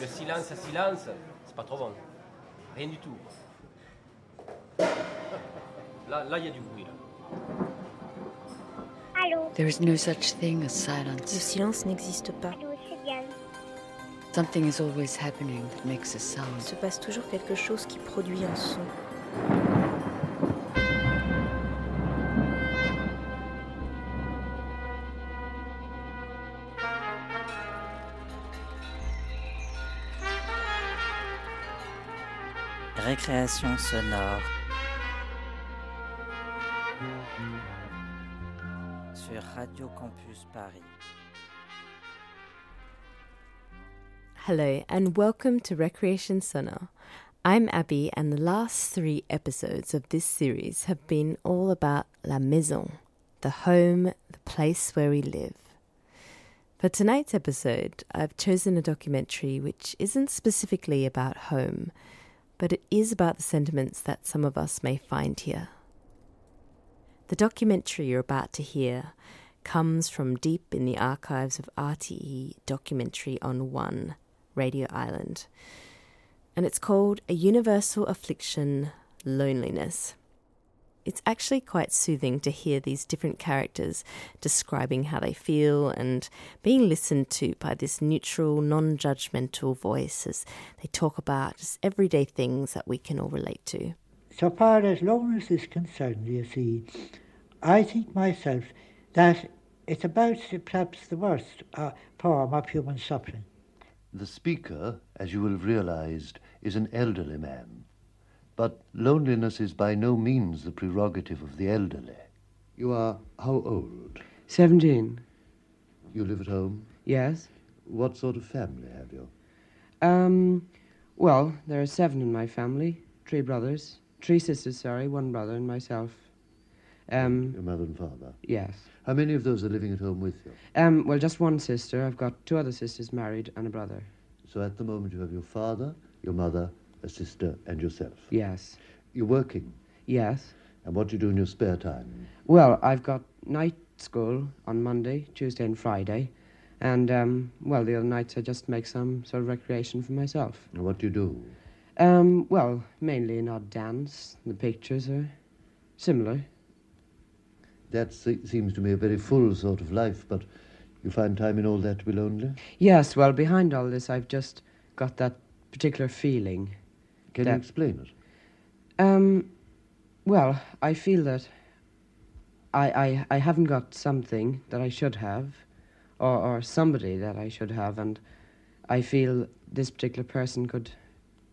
Le silence à silence, c'est pas trop bon. Rien du tout. Là, là, il y a du bruit. Là. Allô There is no such thing as Le silence. silence n'existe pas. Allô, c'est. Something is always happening that makes a Il sound. se passe toujours quelque chose qui produit un son. Récréation sonore. Sur Radio Campus Paris. Hello, and welcome to Recreation Sonore. I'm Abby, and the last three episodes of this series have been all about La Maison, the home, the place where we live. For tonight's episode, I've chosen a documentary which isn't specifically about home, but it is about the sentiments that some of us may find here. The documentary you're about to hear comes from deep in the archives of RTE Documentary on One, Radio Island. And it's called A Universal Affliction Loneliness. It's actually quite soothing to hear these different characters describing how they feel and being listened to by this neutral, non judgmental voice as they talk about just everyday things that we can all relate to. So far as loneliness is concerned, you see, I think myself that it's about perhaps the worst uh, form of human suffering. The speaker, as you will have realized, is an elderly man. But loneliness is by no means the prerogative of the elderly. You are how old? 17. You live at home? Yes. What sort of family have you? Um, well, there are seven in my family. Three brothers. Three sisters, sorry. One brother and myself. Um, Your mother and father. yes. How many of those are living at home with you? Um, well, just one sister. I've got two other sisters married and a brother. So at the moment you have your father, your mother, a sister, and yourself. Yes. You're working. Yes. And what do you do in your spare time? Well, I've got night school on Monday, Tuesday, and Friday. And, um, well, the other nights I just make some sort of recreation for myself. And what do you do? Um, well, mainly an odd dance. The pictures are similar. That se- seems to me a very full sort of life, but you find time in all that to be lonely? Yes, well, behind all this, I've just got that particular feeling. Can you explain it? Um, well, I feel that I, I, I haven't got something that I should have, or, or somebody that I should have, and I feel this particular person could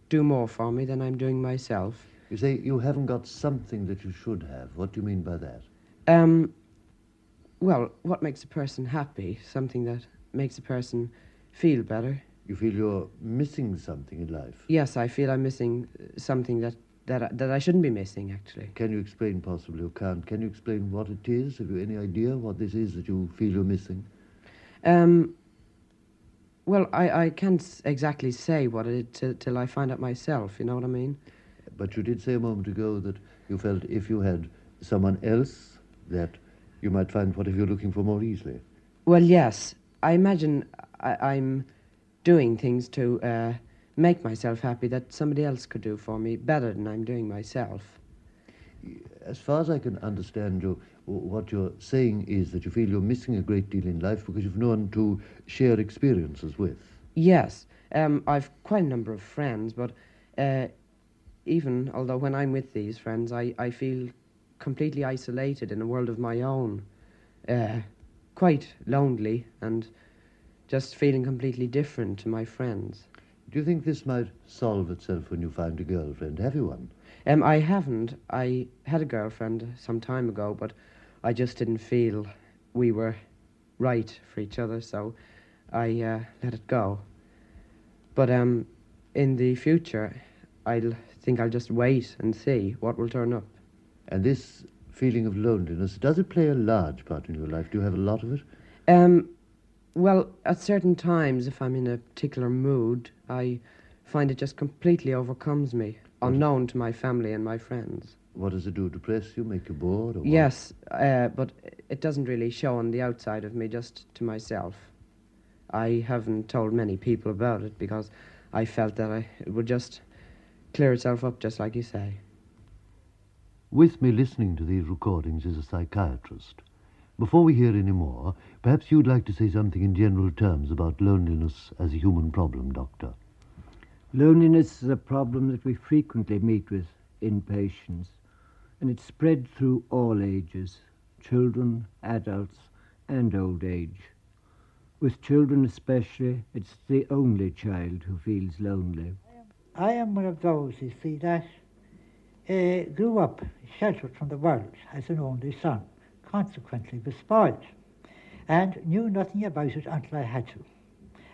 do more for me than I'm doing myself. You say you haven't got something that you should have. What do you mean by that? Um, well, what makes a person happy? Something that makes a person feel better. You feel you're missing something in life. Yes, I feel I'm missing uh, something that, that, I- that I shouldn't be missing, actually. Can you explain, possibly, or can't? Can you explain what it is? Have you any idea what this is that you feel you're missing? Um, well, I, I can't exactly say what it is till, till I find out myself, you know what I mean? But you did say a moment ago that you felt if you had someone else, that you might find whatever you're looking for more easily. Well, yes. I imagine I, I'm doing things to uh, make myself happy that somebody else could do for me better than I'm doing myself. As far as I can understand you, what you're saying is that you feel you're missing a great deal in life because you've no one to share experiences with. Yes, um, I've quite a number of friends, but uh, even although when I'm with these friends, I, I feel completely isolated in a world of my own, uh, quite lonely and just feeling completely different to my friends. Do you think this might solve itself when you find a girlfriend? Have you one? Um, I haven't. I had a girlfriend some time ago, but I just didn't feel we were right for each other, so I uh, let it go. But um, in the future, I'll think I'll just wait and see what will turn up. And this feeling of loneliness, does it play a large part in your life? Do you have a lot of it? Um, well, at certain times, if I'm in a particular mood, I find it just completely overcomes me, unknown to my family and my friends. What does it do? Depress you? Make you bored? Or what? Yes, uh, but it doesn't really show on the outside of me, just to myself. I haven't told many people about it because I felt that I, it would just clear itself up, just like you say. With me listening to these recordings is a psychiatrist. Before we hear any more, perhaps you'd like to say something in general terms about loneliness as a human problem, Doctor. Loneliness is a problem that we frequently meet with in patients, and it's spread through all ages children, adults, and old age. With children especially, it's the only child who feels lonely. I am one of those, you see, that uh, grew up sheltered from the world as an only son, consequently was spoiled, and knew nothing about it until I had to.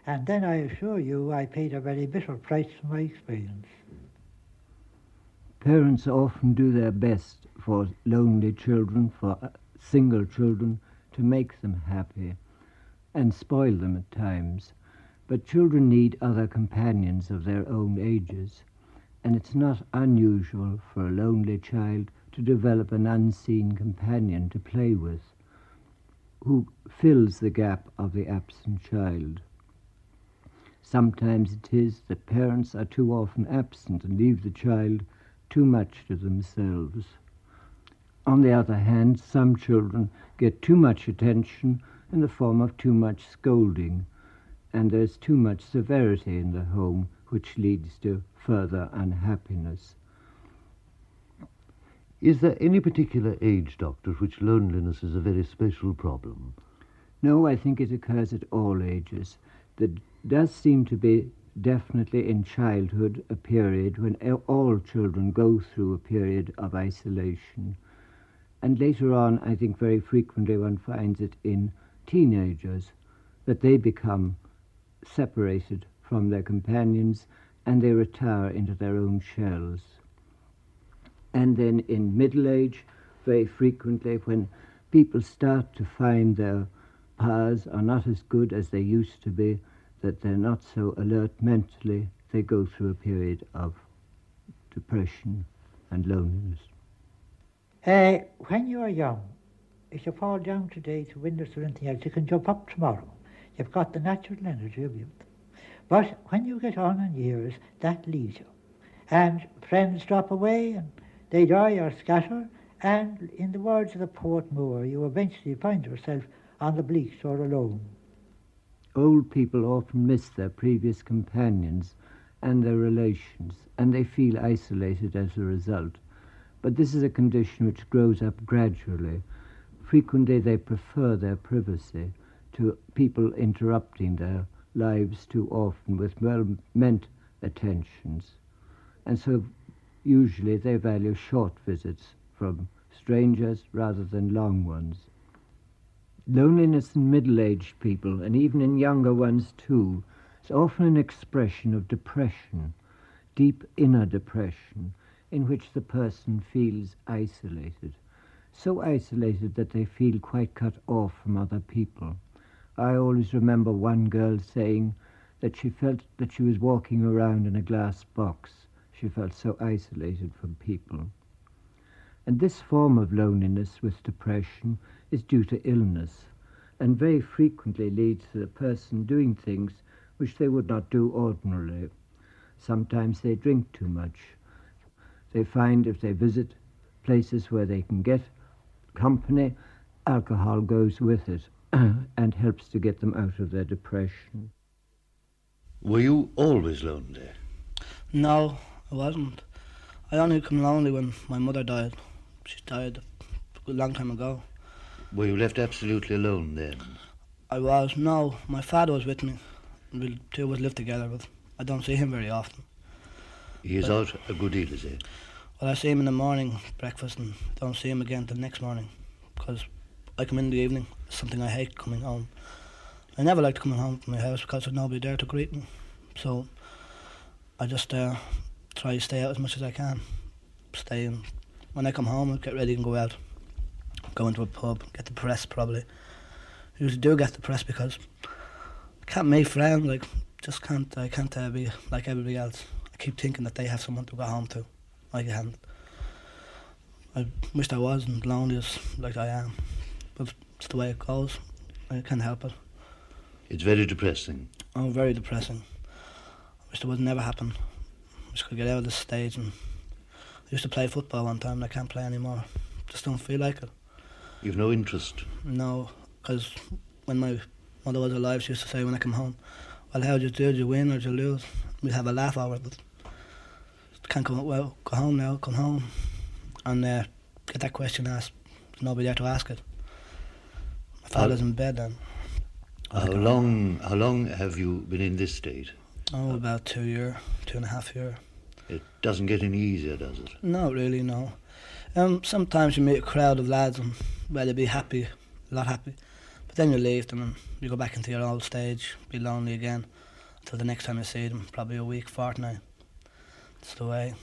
And then I assure you, I paid a very bitter price for my experience. Parents often do their best for lonely children, for uh, single children, to make them happy and spoil them at times. But children need other companions of their own ages, and it's not unusual for a lonely child to develop an unseen companion to play with who fills the gap of the absent child. Sometimes it is that parents are too often absent and leave the child too much to themselves. On the other hand, some children get too much attention in the form of too much scolding, and there's too much severity in the home, which leads to further unhappiness. Is there any particular age, Doctor, at which loneliness is a very special problem? No, I think it occurs at all ages. There does seem to be definitely in childhood a period when all children go through a period of isolation. And later on, I think very frequently one finds it in teenagers that they become separated from their companions and they retire into their own shells. And then in middle age, very frequently, when people start to find their powers are not as good as they used to be, that they're not so alert mentally, they go through a period of depression and loneliness. Uh, when you are young, if you fall down today to windows or anything else, you can jump up tomorrow. You've got the natural energy of youth. But when you get on in years, that leaves you. And friends drop away and they die or scatter. And in the words of the poet Moore, you eventually find yourself on the bleak shore alone. Old people often miss their previous companions and their relations, and they feel isolated as a result. But this is a condition which grows up gradually. Frequently, they prefer their privacy to people interrupting their lives too often with well meant attentions. And so, usually, they value short visits from strangers rather than long ones. Loneliness in middle aged people, and even in younger ones too, is often an expression of depression, deep inner depression in which the person feels isolated, so isolated that they feel quite cut off from other people. I always remember one girl saying that she felt that she was walking around in a glass box. She felt so isolated from people. And this form of loneliness with depression is due to illness and very frequently leads to the person doing things which they would not do ordinarily. Sometimes they drink too much, they find if they visit places where they can get company, alcohol goes with it and helps to get them out of their depression. Were you always lonely? No, I wasn't. I only became lonely when my mother died. She died a long time ago. Were you left absolutely alone then? I was. No, my father was with me. We two of us lived together, but I don't see him very often. He is out a good deal, is he? Well, I see him in the morning, breakfast, and don't see him again till next morning. Because I come in the evening, it's something I hate coming home. I never liked coming home from my house because there's nobody there to greet me. So I just uh, try to stay out as much as I can. Stay in. When I come home, I get ready and go out. Go into a pub, get the press probably. I usually do get the press because I can't make friends. Like, just can't. I can't uh, be like everybody else. I keep thinking that they have someone to go home to. I can't. I wish I wasn't lonely as like I am, but it's the way it goes. I can't help it. It's very depressing. Oh, very depressing. I wish it would never happen. I wish I could get out of this stage and I used to play football one time and I can't play anymore. Just don't feel like it. You've no interest. No, because when my mother was alive, she used to say when I come home, well, how did you do? Did you win or did you lose? We'd have a laugh over it, but can't come, well, go home now, come home. And uh, get that question asked. There's nobody there to ask it. My father's in bed then. How long? How long have you been in this state? Oh, about two year, two and a half year. It doesn't get any easier, does it? No, really, no. Um, sometimes you meet a crowd of lads and well, they'll be happy, a lot happy. But then you leave them and you go back into your old stage, be lonely again until the next time you see them, probably a week, fortnight. That's the way.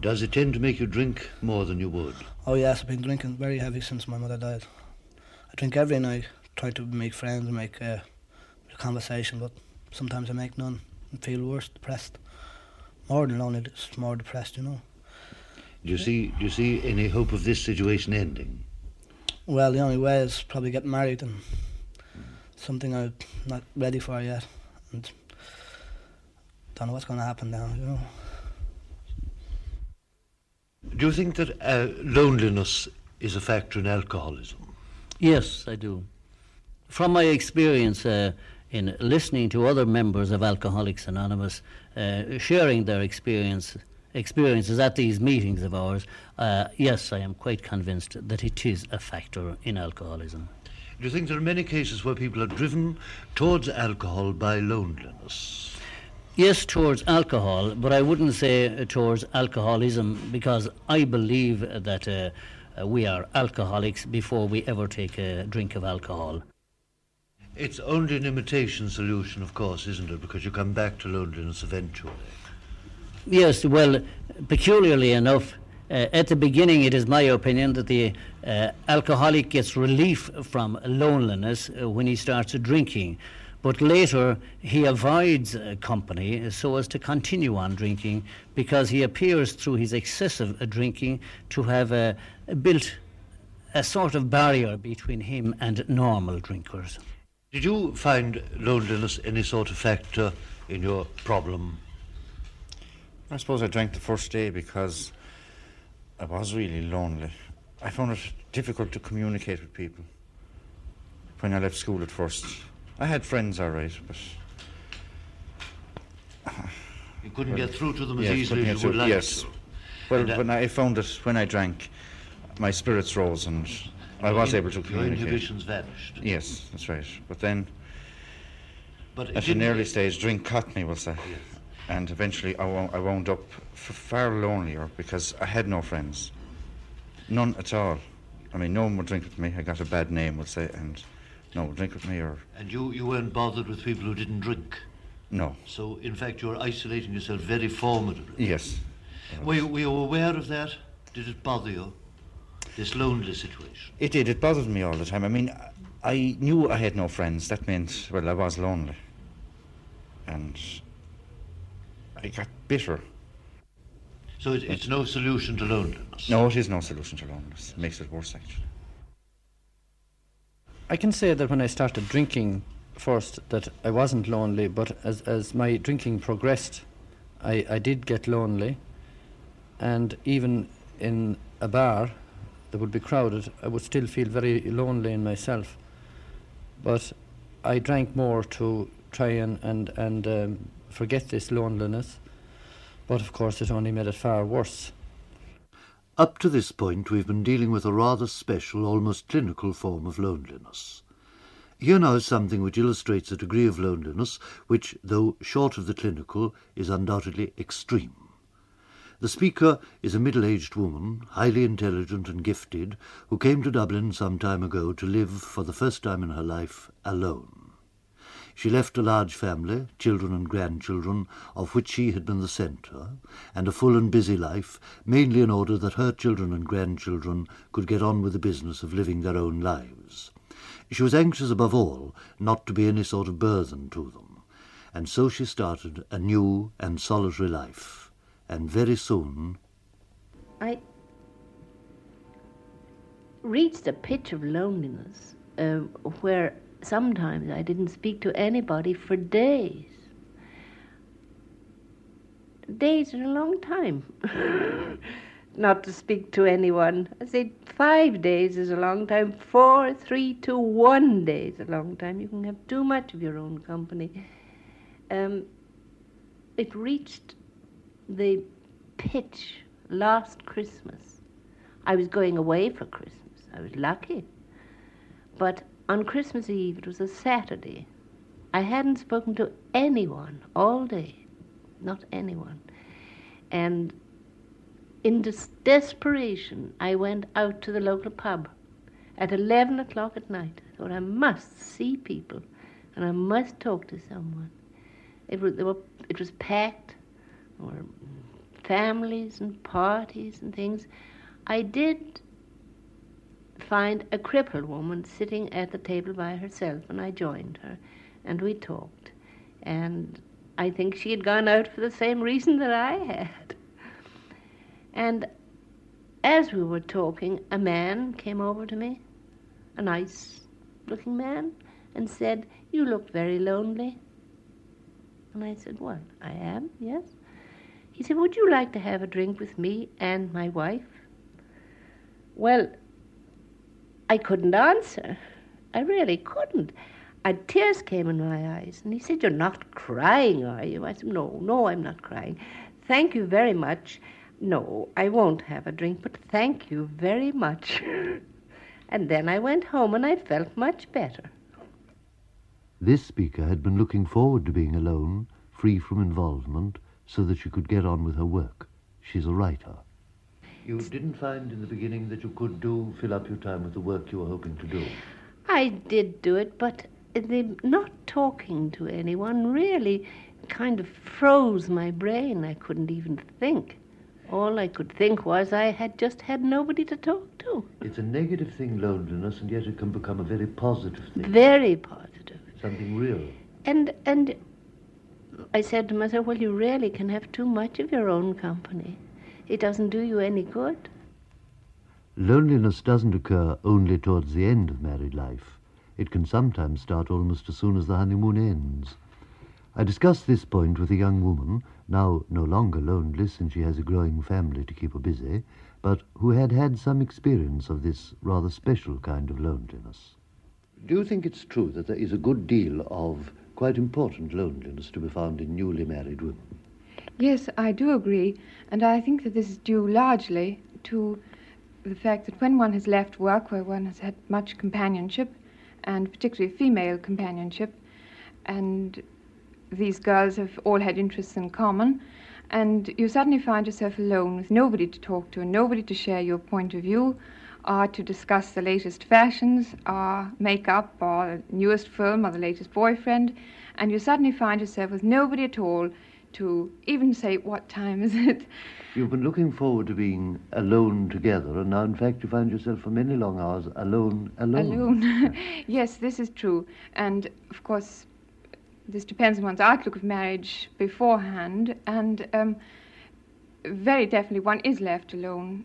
Does it tend to make you drink more than you would? Oh yes, I've been drinking very heavy since my mother died. I drink every night, try to make friends, make uh, a conversation, but sometimes I make none and feel worse, depressed. More than lonely, just more depressed, you know. Do you see? Do you see any hope of this situation ending? Well, the only way is probably get married, and something I'm not ready for yet, and don't know what's going to happen now. You know. Do you think that uh, loneliness is a factor in alcoholism? Yes, I do. From my experience uh, in listening to other members of Alcoholics Anonymous uh, sharing their experience experiences at these meetings of ours, uh, yes, I am quite convinced that it is a factor in alcoholism. Do you think there are many cases where people are driven towards alcohol by loneliness? Yes, towards alcohol, but I wouldn't say uh, towards alcoholism because I believe that uh, uh, we are alcoholics before we ever take a drink of alcohol. It's only an imitation solution, of course, isn't it? Because you come back to loneliness eventually. Yes, well, peculiarly enough, uh, at the beginning, it is my opinion that the uh, alcoholic gets relief from loneliness uh, when he starts drinking. But later, he avoids uh, company so as to continue on drinking because he appears through his excessive uh, drinking to have uh, built a sort of barrier between him and normal drinkers. Did you find loneliness any sort of factor in your problem? I suppose I drank the first day because I was really lonely. I found it difficult to communicate with people when I left school at first. I had friends, all right, but. You couldn't well, get through to them as yes, easily as you would like yes. Well, and, uh, when I found that when I drank, my spirits rose and I was in, able to communicate. Your inhibitions vanished. Yes, that's right. But then, but at an early stage, drink caught me, we'll say. Yes. And eventually, I, wo- I wound up f- far lonelier because I had no friends. None at all. I mean, no one would drink with me. I got a bad name, we'll say, and no one would drink with me or. And you, you weren't bothered with people who didn't drink? No. So, in fact, you were isolating yourself very formidably. Yes. Were you, were you aware of that? Did it bother you? This lonely situation? It did. It bothered me all the time. I mean, I knew I had no friends. That meant, well, I was lonely. And I got bitter. So it, it's no solution to loneliness? No, it is no solution to loneliness. It makes it worse, actually. I can say that when I started drinking first, that I wasn't lonely, but as, as my drinking progressed, I, I did get lonely. And even in a bar that would be crowded, I would still feel very lonely in myself. But I drank more to try and, and, and um, forget this loneliness. But of course, it only made it far worse. Up to this point, we've been dealing with a rather special, almost clinical form of loneliness. Here now is something which illustrates a degree of loneliness which, though short of the clinical, is undoubtedly extreme. The speaker is a middle-aged woman, highly intelligent and gifted, who came to Dublin some time ago to live, for the first time in her life, alone. She left a large family, children and grandchildren, of which she had been the centre, and a full and busy life, mainly in order that her children and grandchildren could get on with the business of living their own lives. She was anxious above all not to be any sort of burthen to them, and so she started a new and solitary life, and very soon I reached a pitch of loneliness uh, where sometimes I didn't speak to anybody for days. Days are a long time. Not to speak to anyone. I say five days is a long time. Four, three, two, one day is a long time. You can have too much of your own company. Um, it reached the pitch last Christmas. I was going away for Christmas. I was lucky. But on Christmas Eve, it was a Saturday, I hadn't spoken to anyone all day. Not anyone. And in des- desperation, I went out to the local pub at 11 o'clock at night. I thought I must see people and I must talk to someone. It was, were, it was packed. Were families and parties and things. I did find a crippled woman sitting at the table by herself, and I joined her, and we talked. And I think she had gone out for the same reason that I had. And as we were talking, a man came over to me, a nice looking man, and said, You look very lonely. And I said, Well, I am, yes. He said, Would you like to have a drink with me and my wife? Well, I couldn't answer. I really couldn't. And tears came in my eyes. And he said, You're not crying, are you? I said, No, no, I'm not crying. Thank you very much. No, I won't have a drink, but thank you very much. and then I went home and I felt much better. This speaker had been looking forward to being alone, free from involvement, so that she could get on with her work. She's a writer. You didn't find in the beginning that you could do fill up your time with the work you were hoping to do. I did do it, but the not talking to anyone really kind of froze my brain. I couldn't even think. All I could think was I had just had nobody to talk to. It's a negative thing, loneliness, and yet it can become a very positive thing. Very positive. Something real. And and I said to myself, well, you really can have too much of your own company. It doesn't do you any good. Loneliness doesn't occur only towards the end of married life. It can sometimes start almost as soon as the honeymoon ends. I discussed this point with a young woman, now no longer lonely since she has a growing family to keep her busy, but who had had some experience of this rather special kind of loneliness. Do you think it's true that there is a good deal of quite important loneliness to be found in newly married women? Yes, I do agree, and I think that this is due largely to the fact that when one has left work where one has had much companionship, and particularly female companionship, and these girls have all had interests in common, and you suddenly find yourself alone with nobody to talk to and nobody to share your point of view, or to discuss the latest fashions, or makeup, or the newest film, or the latest boyfriend, and you suddenly find yourself with nobody at all to even say, What time is it? You've been looking forward to being alone together, and now, in fact, you find yourself for many long hours alone, alone. Alone. yes, this is true. And, of course, this depends on one's outlook of marriage beforehand, and um, very definitely one is left alone.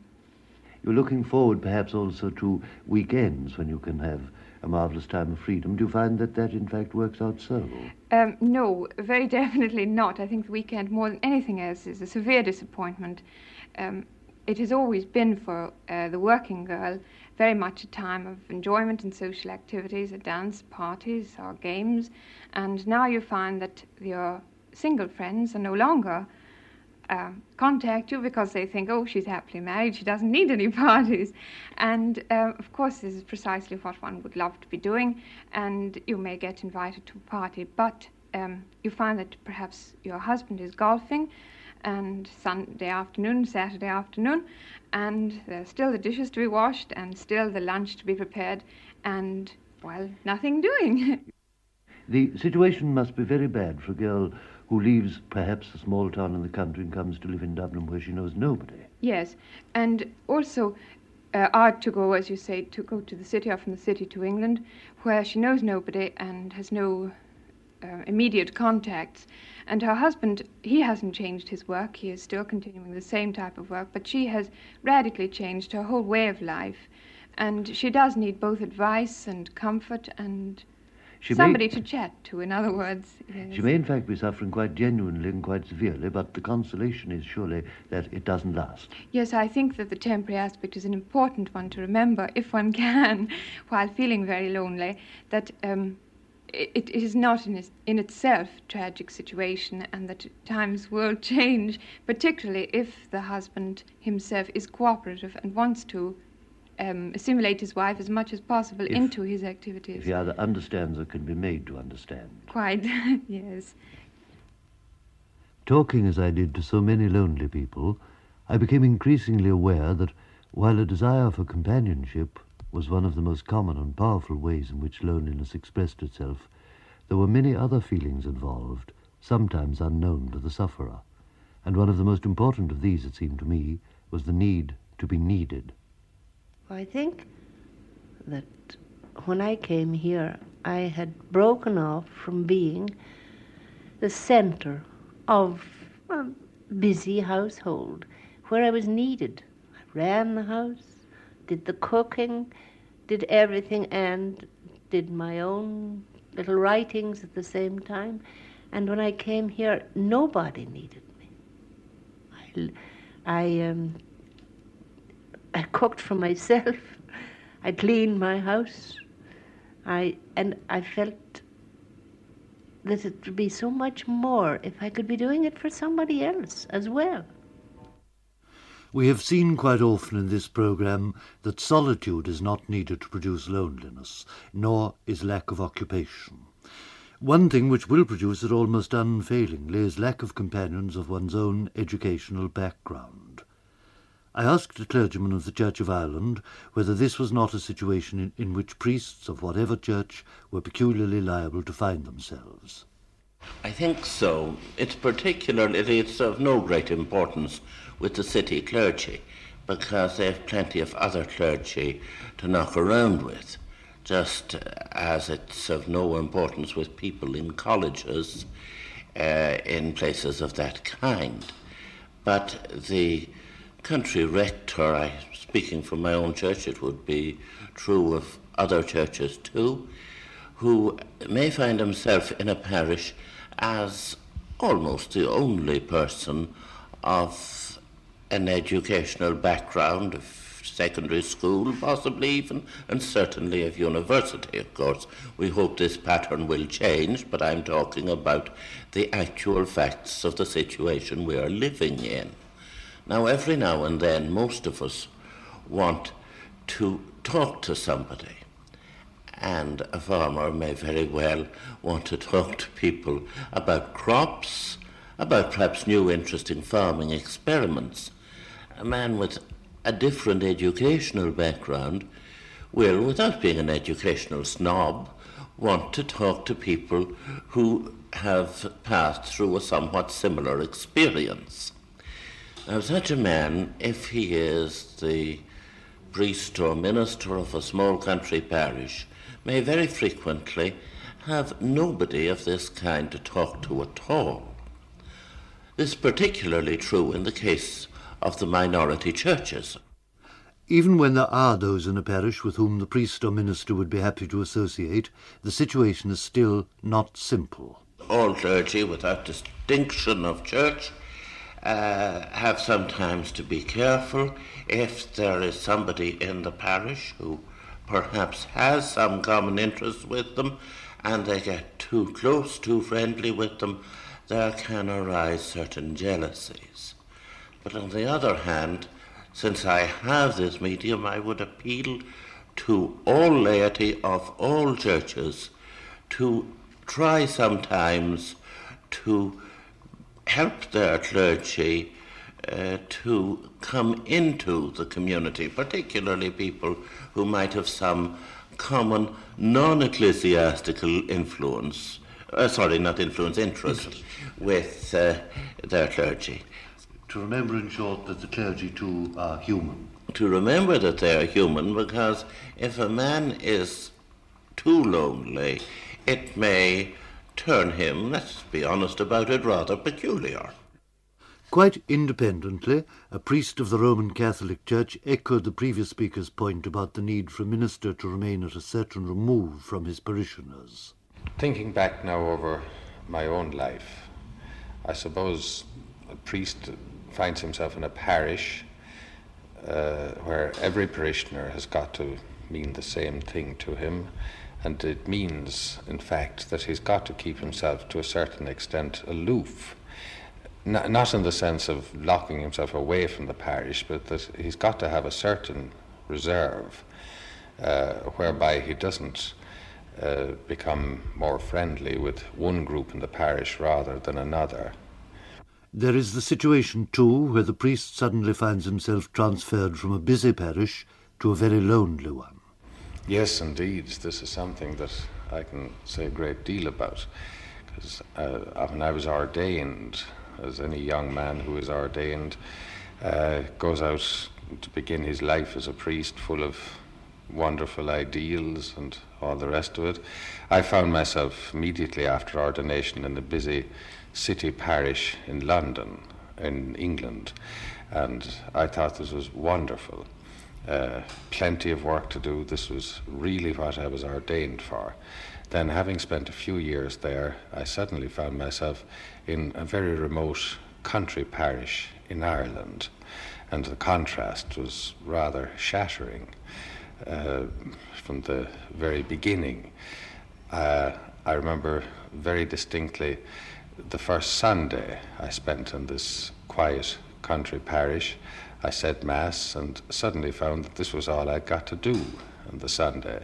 You're looking forward, perhaps, also to weekends when you can have a marvellous time of freedom. Do you find that that, in fact, works out so? Um, no, very definitely not. I think the weekend, more than anything else, is a severe disappointment. Um, it has always been for uh, the working girl very much a time of enjoyment and social activities, a dance parties or games, and now you find that your single friends are no longer uh, contact you because they think, oh, she's happily married, she doesn't need any parties. And uh, of course, this is precisely what one would love to be doing, and you may get invited to a party, but um, you find that perhaps your husband is golfing. And Sunday afternoon, Saturday afternoon, and there's still the dishes to be washed, and still the lunch to be prepared, and, well, nothing doing. the situation must be very bad for a girl who leaves perhaps a small town in the country and comes to live in Dublin where she knows nobody. Yes, and also uh, art to go, as you say, to go to the city or from the city to England, where she knows nobody and has no uh, immediate contacts. And her husband, he hasn't changed his work. He is still continuing the same type of work, but she has radically changed her whole way of life. And she does need both advice and comfort and She somebody may, to chat to, in other words. Yes. she may, in fact, be suffering quite genuinely and quite severely, but the consolation is surely that it doesn't last. Yes, I think that the temporary aspect is an important one to remember, if one can, while feeling very lonely, that um, it, it is not in, its, in itself a tragic situation and that times will change, particularly if the husband himself is cooperative and wants to um, assimilate his wife as much as possible If- into his activities. If he either understands or can be made to understand. Quite, yes. Talking as I did to so many lonely people, I became increasingly aware that while a desire for companionship was one of the most common and powerful ways in which loneliness expressed itself, there were many other feelings involved, sometimes unknown to the sufferer. And one of the most important of these, it seemed to me, was the need to be needed. I think that when I came here, I had broken off from being the center of a busy household where I was needed. I ran the house, did the cooking, did everything, and did my own little writings at the same time. And when I came here, nobody needed me. I, I, um, I cooked for myself. I cleaned my house. I and I felt that it would be so much more if I could be doing it for somebody else as well. We have seen quite often in this programme that solitude is not needed to produce loneliness, nor is lack of occupation. One thing which will produce it almost unfailingly is lack of companions of one's own educational background. I asked a clergyman of the Church of Ireland whether this was not a situation in, in which priests of whatever church were peculiarly liable to find themselves. I think so. It's particularly, it's of no great importance with the city clergy because they have plenty of other clergy to knock around with, just as it's of no importance with people in colleges uh, in places of that kind. But the country rector, I, speaking for my own church, it would be true of other churches too, who may find himself in a parish as almost the only person of an educational background of secondary school, possibly even, and certainly of university, of course. We hope this pattern will change, but I'm talking about the actual facts of the situation we are living in. Now, every now and then, most of us want to talk to somebody. And a farmer may very well want to talk to people about crops, about perhaps new interesting farming experiments. A man with a different educational background will, without being an educational snob, want to talk to people who have passed through a somewhat similar experience. Now, such a man, if he is the priest or minister of a small country parish, may very frequently have nobody of this kind to talk to at all. This is particularly true in the case of the minority churches. Even when there are those in a parish with whom the priest or minister would be happy to associate, the situation is still not simple. All clergy, without distinction of church, uh, have sometimes to be careful if there is somebody in the parish who perhaps has some common interest with them and they get too close, too friendly with them, there can arise certain jealousies. But on the other hand, since I have this medium, I would appeal to all laity of all churches to try sometimes to help their clergy uh, to come into the community, particularly people who might have some common non ecclesiastical influence, uh, sorry, not influence, interest, interest. with uh, their clergy. To remember, in short, that the clergy too are human. To remember that they are human, because if a man is too lonely, it may turn him, let's be honest about it, rather peculiar. Quite independently, a priest of the Roman Catholic Church echoed the previous speaker's point about the need for a minister to remain at a certain remove from his parishioners. Thinking back now over my own life, I suppose a priest finds himself in a parish uh, where every parishioner has got to mean the same thing to him, and it means, in fact, that he's got to keep himself to a certain extent aloof. N- not in the sense of locking himself away from the parish, but that he's got to have a certain reserve uh, whereby he doesn't uh, become more friendly with one group in the parish rather than another. There is the situation, too, where the priest suddenly finds himself transferred from a busy parish to a very lonely one. Yes, indeed. This is something that I can say a great deal about. Because uh, when I was ordained, as any young man who is ordained uh, goes out to begin his life as a priest full of wonderful ideals and all the rest of it, I found myself immediately after ordination in a busy city parish in London, in England. And I thought this was wonderful. Uh, plenty of work to do. This was really what I was ordained for. Then, having spent a few years there, I suddenly found myself in a very remote country parish in Ireland, and the contrast was rather shattering uh, from the very beginning. Uh, I remember very distinctly the first Sunday I spent in this quiet country parish. I said Mass and suddenly found that this was all I'd got to do on the Sunday.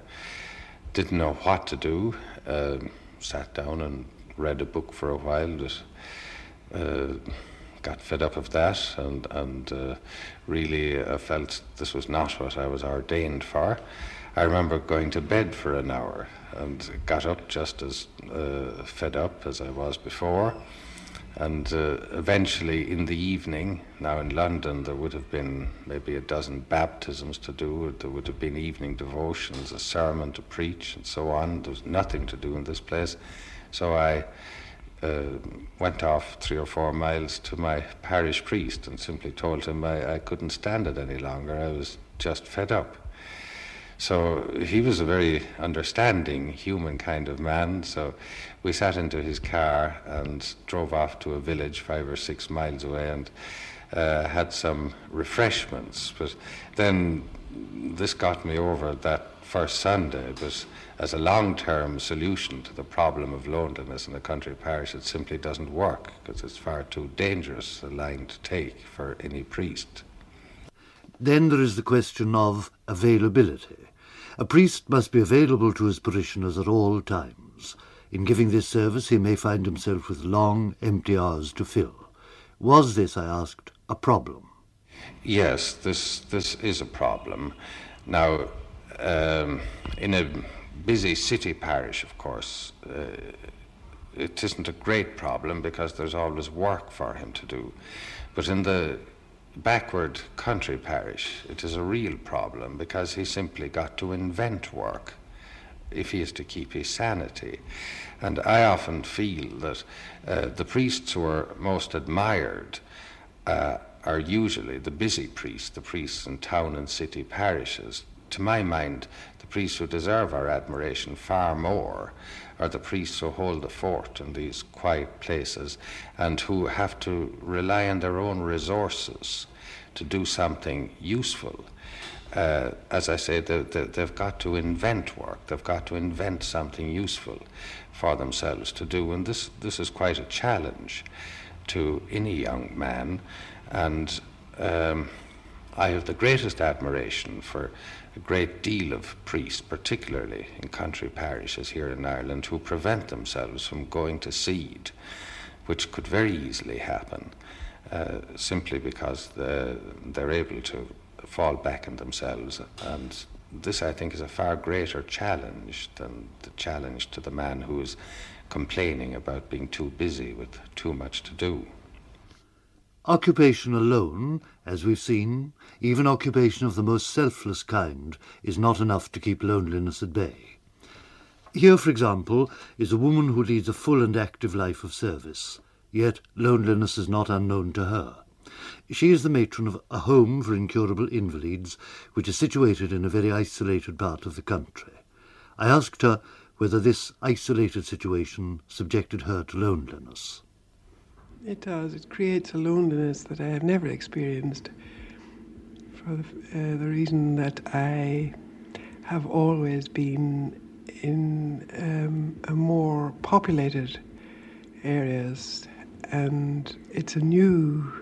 Didn't know what to do. Um, sat down and read a book for a while. Just, uh, got fed up of that and, and uh, really uh, felt this was not what I was ordained for. I remember going to bed for an hour and got up just as uh, fed up as I was before. And uh, eventually, in the evening, now in London, there would have been maybe a dozen baptisms to do. There would have been evening devotions, a sermon to preach, and so on. There was nothing to do in this place. So I uh, went off three or four miles to my parish priest and simply told him I, I couldn't stand it any longer. I was just fed up. So he was a very understanding, human kind of man. So we sat into his car and drove off to a village five or six miles away and uh, had some refreshments. But then this got me over that first Sunday. But as a long term solution to the problem of loneliness in a country parish, it simply doesn't work because it's far too dangerous a line to take for any priest. Then there is the question of availability. A priest must be available to his parishioners at all times. In giving this service, he may find himself with long, empty hours to fill. Was this, I asked, a problem? Yes, this this is a problem. Now, um, in a busy city parish, of course, uh, it isn't a great problem because there's always work for him to do. But in the backward country parish, it is a real problem because he simply got to invent work if he is to keep his sanity. And I often feel that uh, the priests who are most admired uh, are usually the busy priests, the priests in town and city parishes. To my mind, the priests who deserve our admiration far more are the priests who hold the fort in these quiet places and who have to rely on their own resources to do something useful. Uh, as I say, they, they, they've got to invent work. They've got to invent something useful for themselves to do, and this this is quite a challenge to any young man. And um, I have the greatest admiration for a great deal of priests, particularly in country parishes here in Ireland, who prevent themselves from going to seed, which could very easily happen uh, simply because the, they're able to fall back on themselves. And this, I think, is a far greater challenge than the challenge to the man who is complaining about being too busy with too much to do. Occupation alone, as we've seen, even occupation of the most selfless kind, is not enough to keep loneliness at bay. Here, for example, is a woman who leads a full and active life of service, yet loneliness is not unknown to her. She is the matron of a home for incurable invalids, which is situated in a very isolated part of the country. I asked her whether this isolated situation subjected her to loneliness. It does. It creates a loneliness that I have never experienced for the, uh, the reason that I have always been in um, a more populated areas and it's a new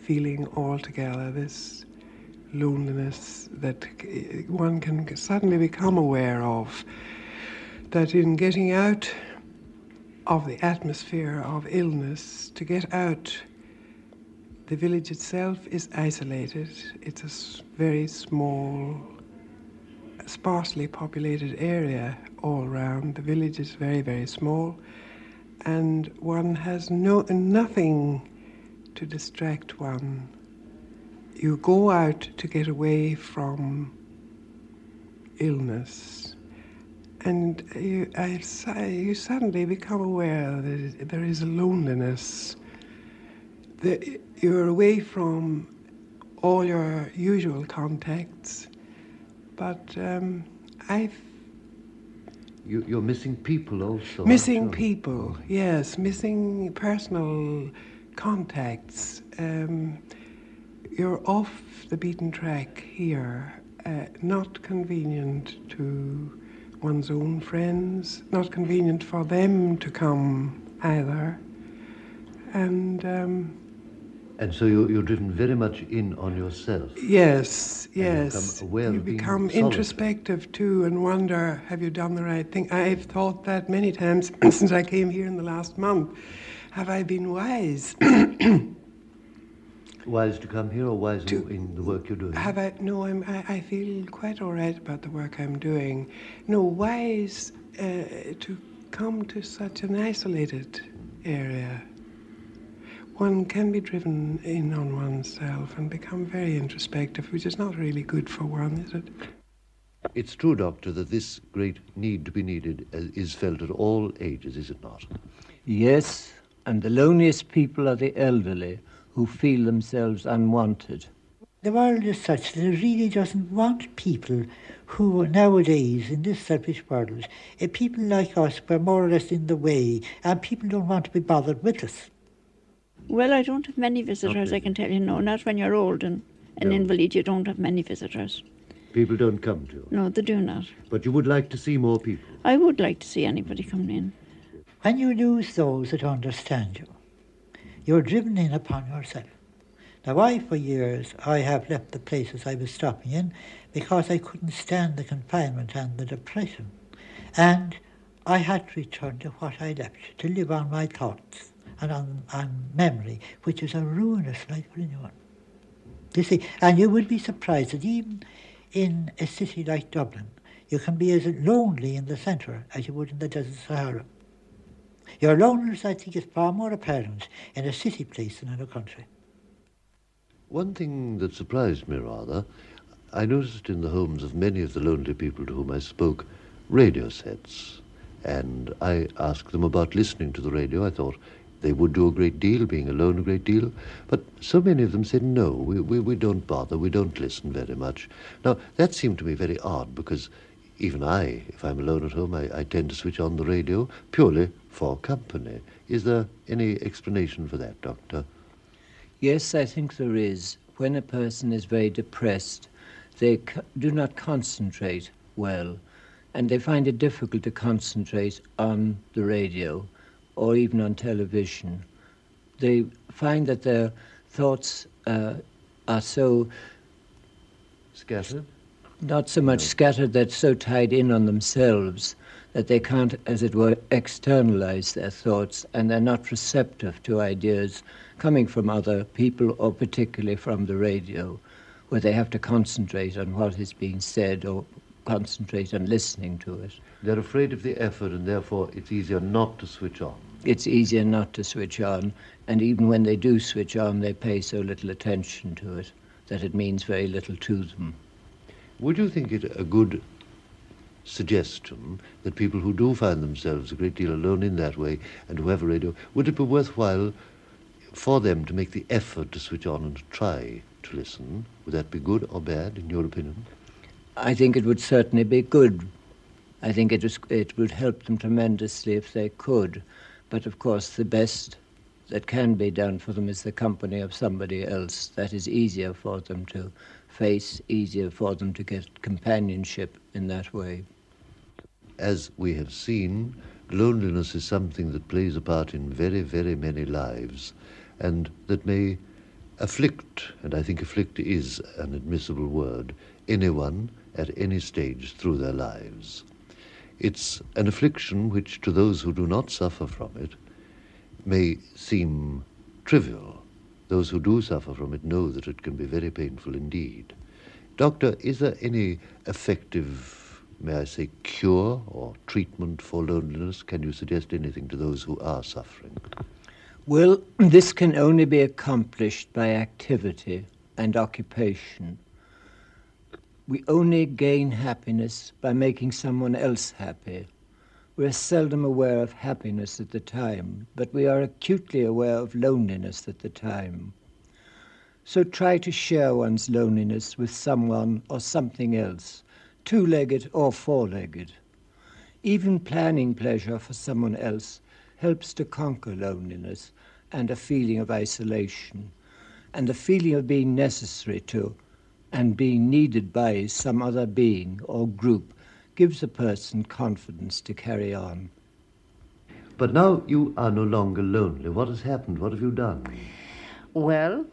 feeling altogether this loneliness that one can suddenly become aware of that in getting out of the atmosphere of illness to get out. The village itself is isolated. It's a very small sparsely populated area all round. The village is very very small and one has no nothing to distract one. You go out to get away from illness and you, I, you suddenly become aware that there is a loneliness that you're away from all your usual contacts but um, I've you, you're missing people also. Missing people, yes, missing personal contacts. Um, you're off the beaten track here, uh, not convenient to one's own friends, not convenient for them to come either. And um, and so you're, you're driven very much in on yourself. Yes, yes. You become aware you of become solitary. introspective too and wonder, have you done the right thing? I've thought that many times since I came here in the last month. Have I been wise? Wise to come here or wise in, in the work you're doing? Have I? No, I'm, I, I feel quite all right about the work I'm doing. No, wise uh, to come to such an isolated area. One can be driven in on oneself and become very introspective, which is not really good for one, is it? It's true, Doctor, that this great need to be needed uh, is felt at all ages, is it not? Yes, and the loneliest people are the elderly who feel themselves unwanted. The world is such that it really doesn't want people who nowadays, in this selfish world, uh, people like us, we're more or less in the way, and people don't want to be bothered with us. Well, I don't have many visitors, Okay. I can tell you. No, not when you're old and an No. invalid, you don't have many visitors. People don't come to you. No, they do not. But you would like to see more people. I would like to see anybody coming in. When you lose those that understand you, you're driven in upon yourself. Now, I, for years, I have left the places I was stopping in because I couldn't stand the confinement and the depression. And I had to return to what I left, to live on my thoughts and on, on memory, which is a ruinous life for anyone. You see, and you would be surprised that even in a city like Dublin, you can be as lonely in the centre as you would in the desert Sahara. Your loneliness, I think, is far more apparent in a city place than in a country. One thing that surprised me rather, I noticed in the homes of many of the lonely people to whom I spoke radio sets. And I asked them about listening to the radio. I thought they would do a great deal, being alone a great deal. But so many of them said, no, we, we, we don't bother, we don't listen very much. Now, that seemed to me very odd because even I, if I'm alone at home, I, I tend to switch on the radio purely for company. Is there any explanation for that, Doctor? Yes, I think there is. When a person is very depressed, they c- do not concentrate well, and they find it difficult to concentrate on the radio or even on television. They find that their thoughts uh, are so Scattered? not so much scattered, they're so tied in on themselves that they can't, as it were, externalize their thoughts and they're not receptive to ideas coming from other people or particularly from the radio, where they have to concentrate on what is being said or concentrate on listening to it. They're afraid of the effort and therefore it's easier not to switch on. It's easier not to switch on, and even when they do switch on, they pay so little attention to it that it means very little to them. Would you think it a good suggestion that people who do find themselves a great deal alone in that way and who have a radio, would it be worthwhile for them to make the effort to switch on and try to listen? Would that be good or bad, in your opinion? I think it would certainly be good I think it, is, it would help them tremendously if they could. But of course, the best that can be done for them is the company of somebody else. That is easier for them to face, easier for them to get companionship in that way. As we have seen, loneliness is something that plays a part in very, very many lives and that may afflict, and I think afflict is an admissible word, anyone at any stage through their lives. It's an affliction which, to those who do not suffer from it, may seem trivial. Those who do suffer from it know that it can be very painful indeed. Doctor, is there any effective, may I say, cure or treatment for loneliness? Can you suggest anything to those who are suffering? Well, this can only be accomplished by activity and occupation. We only gain happiness by making someone else happy. We are seldom aware of happiness at the time, but we are acutely aware of loneliness at the time. So try to share one's loneliness with someone or something else, two legged or four legged. Even planning pleasure for someone else helps to conquer loneliness and a feeling of isolation, and the feeling of being necessary to and being needed by some other being or group gives a person confidence to carry on. But now you are no longer lonely. What has happened? What have you done? Well,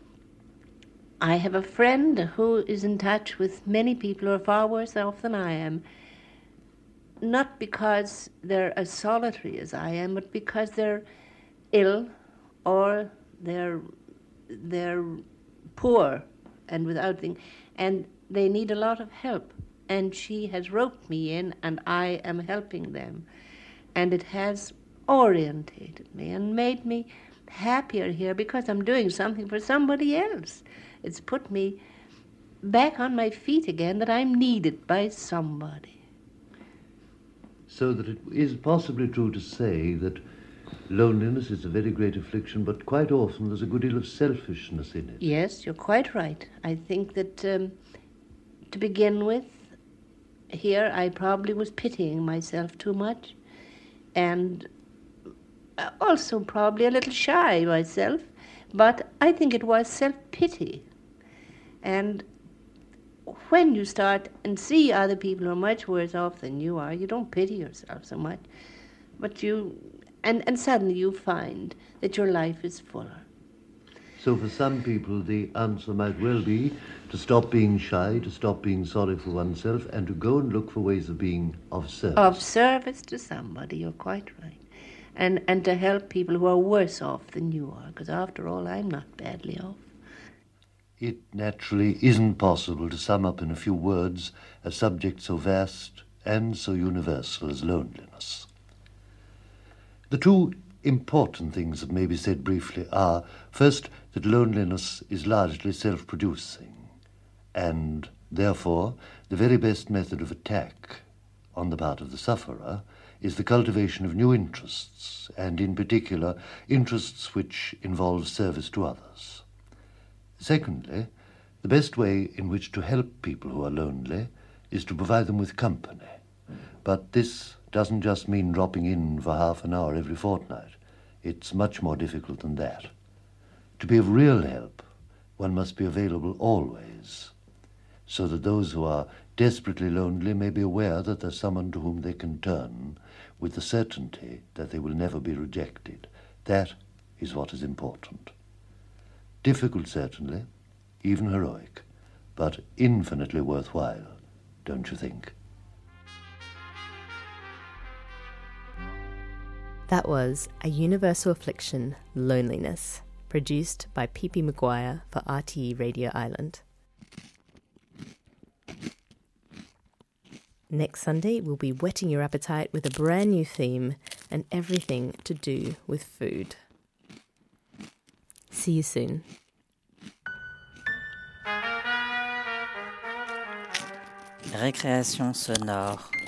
I have a friend who is in touch with many people who are far worse off than I am. Not because they're as solitary as I am, but because they're ill or they're they're poor and without things, and they need a lot of help and she has roped me in, and I am helping them. And it has orientated me and made me happier here because I'm doing something for somebody else. It's put me back on my feet again that I'm needed by somebody. So that it is possibly true to say that loneliness is a very great affliction, but quite often there's a good deal of selfishness in it. Yes, you're quite right. I think that um, to begin with, here I probably was pitying myself too much and uh, also probably a little shy myself, but I think it was self pity. And when you start and see other people are much worse off than you are, you don't pity yourself so much, but you, and, and suddenly you find that your life is fuller. So for some people, the answer might well be to stop being shy, to stop being sorry for oneself, and to go and look for ways of being of service. Of service to somebody, you're quite right. And, and to help people who are worse off than you are, because after all, I'm not badly off. It naturally isn't possible to sum up in a few words a subject so vast and so universal as loneliness. The two important things that may be said briefly are first, that loneliness is largely self producing, and therefore the very best method of attack on the part of the sufferer is the cultivation of new interests, and in particular, interests which involve service to others. Secondly, the best way in which to help people who are lonely is to provide them with company. But this doesn't just mean dropping in for half an hour every fortnight. It's much more difficult than that. To be of real help, one must be available always, so that those who are desperately lonely may be aware that there's someone to whom they can turn with the certainty that they will never be rejected. That is what is important. Difficult, certainly, even heroic, but infinitely worthwhile, don't you think? That was A Universal Affliction Loneliness, produced by P.P. Maguire for RTE Radio Island. Next Sunday, we'll be whetting your appetite with a brand new theme and everything to do with food. See you soon. Récréation sonore.